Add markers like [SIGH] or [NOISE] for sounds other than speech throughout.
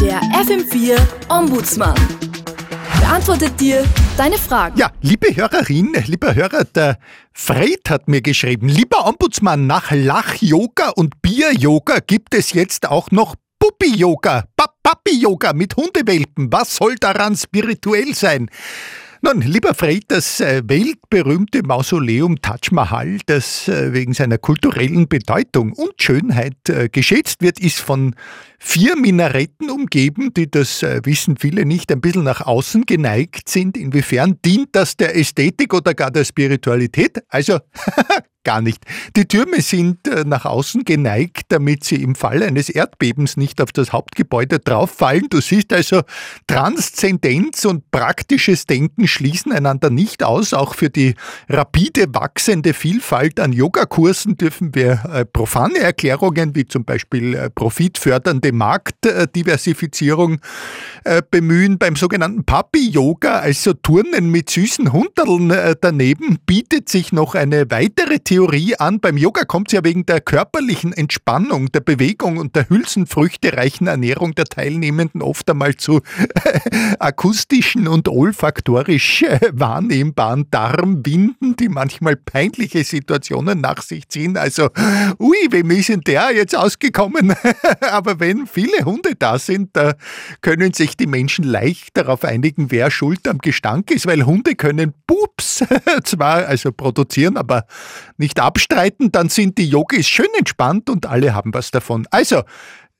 Der FM4 Ombudsmann beantwortet dir deine Fragen. Ja, liebe Hörerin, lieber Hörer, der Fred hat mir geschrieben, lieber Ombudsmann, nach Lach-Yoga und Bier-Yoga gibt es jetzt auch noch Puppi-Yoga, Papi-Yoga mit Hundewelpen. Was soll daran spirituell sein? Nun, lieber Fred, das äh, weltberühmte Mausoleum Taj Mahal, das äh, wegen seiner kulturellen Bedeutung und Schönheit äh, geschätzt wird, ist von vier Minaretten umgeben, die, das wissen viele nicht, ein bisschen nach außen geneigt sind. Inwiefern dient das der Ästhetik oder gar der Spiritualität? Also [LAUGHS] gar nicht. Die Türme sind äh, nach außen geneigt, damit sie im Fall eines Erdbebens nicht auf das Hauptgebäude drauffallen. Du siehst also, Transzendenz und praktisches Denken schließen einander nicht aus. Auch für die rapide wachsende Vielfalt an Yogakursen dürfen wir äh, profane Erklärungen wie zum Beispiel äh, profitfördernde Marktdiversifizierung bemühen. Beim sogenannten Papi-Yoga, also Turnen mit süßen Hunderln daneben, bietet sich noch eine weitere Theorie an. Beim Yoga kommt es ja wegen der körperlichen Entspannung, der Bewegung und der hülsenfrüchtereichen Ernährung der Teilnehmenden oft einmal zu akustischen und olfaktorisch äh, wahrnehmbaren Darmwinden, die manchmal peinliche Situationen nach sich ziehen. Also, ui, wem ist denn der jetzt ausgekommen? [LAUGHS] Aber wenn viele Hunde da sind, da können sich die Menschen leicht darauf einigen, wer schuld am Gestank ist, weil Hunde können Pups [LAUGHS] zwar also produzieren, aber nicht abstreiten, dann sind die Yogis schön entspannt und alle haben was davon. Also,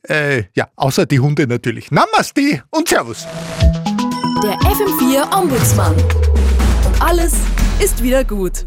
äh, ja, außer die Hunde natürlich. Namaste und Servus. Der FM4 Ombudsmann. Und alles ist wieder gut.